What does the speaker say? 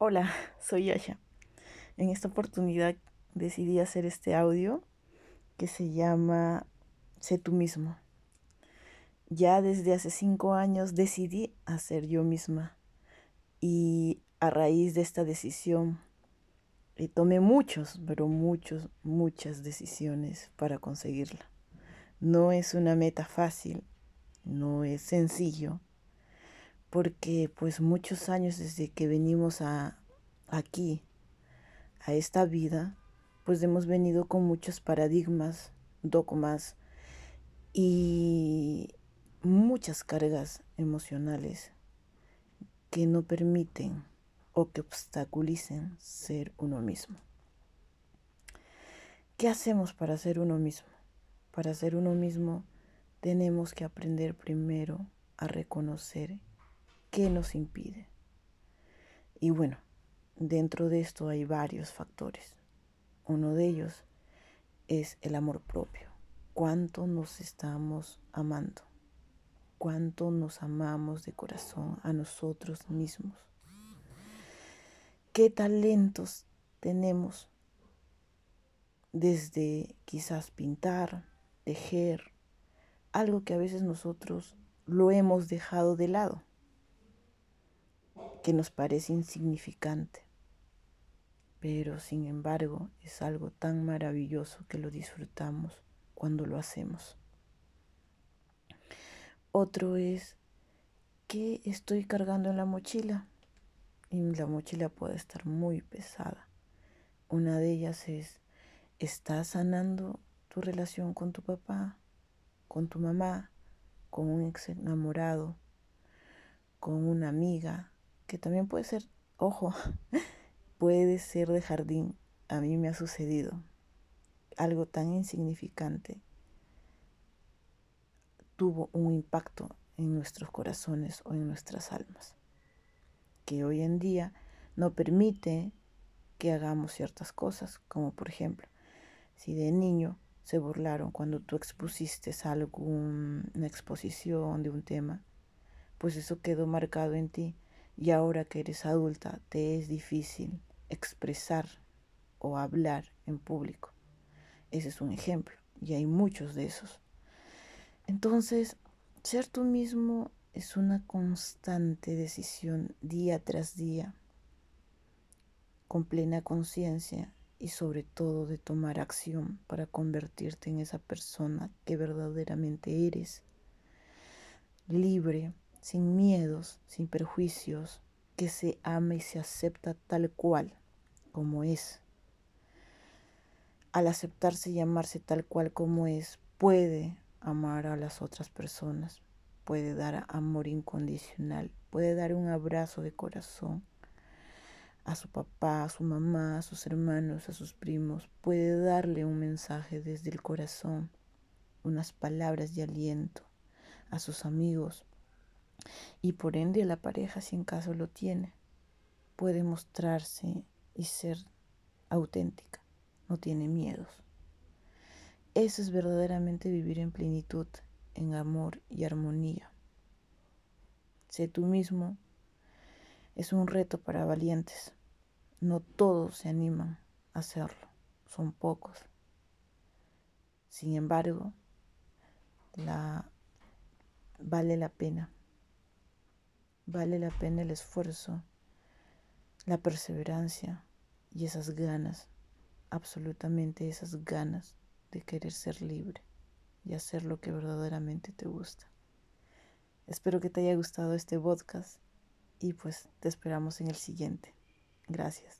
Hola, soy Yasha. En esta oportunidad decidí hacer este audio que se llama Sé tú mismo. Ya desde hace cinco años decidí hacer yo misma y a raíz de esta decisión tomé muchos, pero muchos, muchas decisiones para conseguirla. No es una meta fácil, no es sencillo, porque pues muchos años desde que venimos a aquí, a esta vida, pues hemos venido con muchos paradigmas, dogmas y muchas cargas emocionales que no permiten o que obstaculicen ser uno mismo. ¿Qué hacemos para ser uno mismo? Para ser uno mismo tenemos que aprender primero a reconocer ¿Qué nos impide? Y bueno, dentro de esto hay varios factores. Uno de ellos es el amor propio. ¿Cuánto nos estamos amando? ¿Cuánto nos amamos de corazón a nosotros mismos? ¿Qué talentos tenemos? Desde quizás pintar, tejer, algo que a veces nosotros lo hemos dejado de lado que nos parece insignificante, pero sin embargo es algo tan maravilloso que lo disfrutamos cuando lo hacemos. Otro es que estoy cargando en la mochila y la mochila puede estar muy pesada. Una de ellas es, ¿estás sanando tu relación con tu papá, con tu mamá, con un ex enamorado, con una amiga, que también puede ser, ojo, puede ser de jardín. A mí me ha sucedido algo tan insignificante tuvo un impacto en nuestros corazones o en nuestras almas, que hoy en día no permite que hagamos ciertas cosas, como por ejemplo, si de niño se burlaron cuando tú expusiste alguna exposición de un tema, pues eso quedó marcado en ti y ahora que eres adulta te es difícil expresar o hablar en público. Ese es un ejemplo y hay muchos de esos. Entonces, ser tú mismo es una constante decisión día tras día, con plena conciencia y sobre todo de tomar acción para convertirte en esa persona que verdaderamente eres, libre sin miedos, sin perjuicios, que se ama y se acepta tal cual como es. Al aceptarse y amarse tal cual como es, puede amar a las otras personas, puede dar amor incondicional, puede dar un abrazo de corazón a su papá, a su mamá, a sus hermanos, a sus primos, puede darle un mensaje desde el corazón, unas palabras de aliento a sus amigos, y por ende la pareja, si en caso lo tiene, puede mostrarse y ser auténtica, no tiene miedos. Eso es verdaderamente vivir en plenitud, en amor y armonía. Sé tú mismo es un reto para valientes. No todos se animan a hacerlo, son pocos. Sin embargo, la, vale la pena Vale la pena el esfuerzo, la perseverancia y esas ganas, absolutamente esas ganas de querer ser libre y hacer lo que verdaderamente te gusta. Espero que te haya gustado este podcast y pues te esperamos en el siguiente. Gracias.